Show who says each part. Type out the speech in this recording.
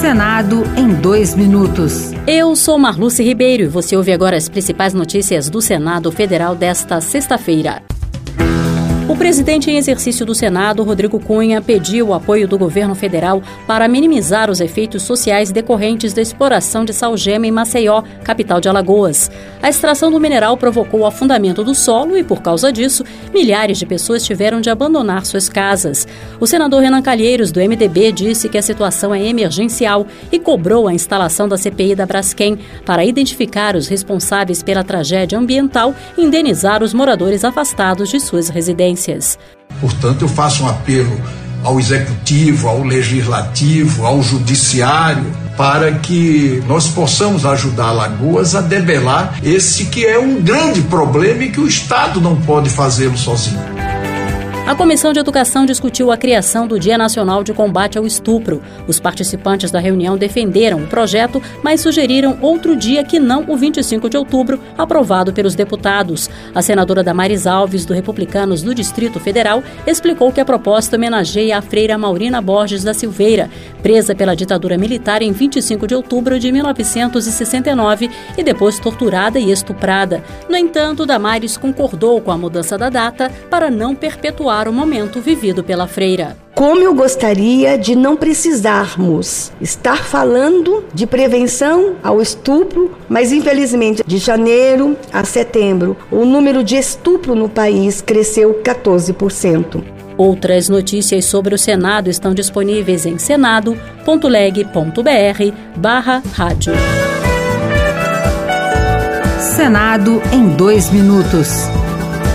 Speaker 1: Senado em dois minutos.
Speaker 2: Eu sou Marluce Ribeiro e você ouve agora as principais notícias do Senado Federal desta sexta-feira. O presidente em exercício do Senado, Rodrigo Cunha, pediu o apoio do governo federal para minimizar os efeitos sociais decorrentes da exploração de salgema em Maceió, capital de Alagoas. A extração do mineral provocou o afundamento do solo e, por causa disso, milhares de pessoas tiveram de abandonar suas casas. O senador Renan Calheiros, do MDB, disse que a situação é emergencial e cobrou a instalação da CPI da Braskem para identificar os responsáveis pela tragédia ambiental e indenizar os moradores afastados de suas residências.
Speaker 3: Portanto, eu faço um apelo ao executivo, ao legislativo, ao judiciário, para que nós possamos ajudar Alagoas a debelar esse que é um grande problema e que o Estado não pode fazê-lo sozinho.
Speaker 2: A Comissão de Educação discutiu a criação do Dia Nacional de Combate ao Estupro. Os participantes da reunião defenderam o projeto, mas sugeriram outro dia que não o 25 de outubro, aprovado pelos deputados. A senadora Damares Alves, do Republicanos do Distrito Federal, explicou que a proposta homenageia a freira Maurina Borges da Silveira, presa pela ditadura militar em 25 de outubro de 1969 e depois torturada e estuprada. No entanto, Damares concordou com a mudança da data para não perpetuar o momento vivido pela freira.
Speaker 4: Como eu gostaria de não precisarmos estar falando de prevenção ao estupro, mas infelizmente de janeiro a setembro, o número de estupro no país cresceu 14%.
Speaker 2: Outras notícias sobre o Senado estão disponíveis em senado.leg.br barra rádio.
Speaker 1: Senado em dois minutos.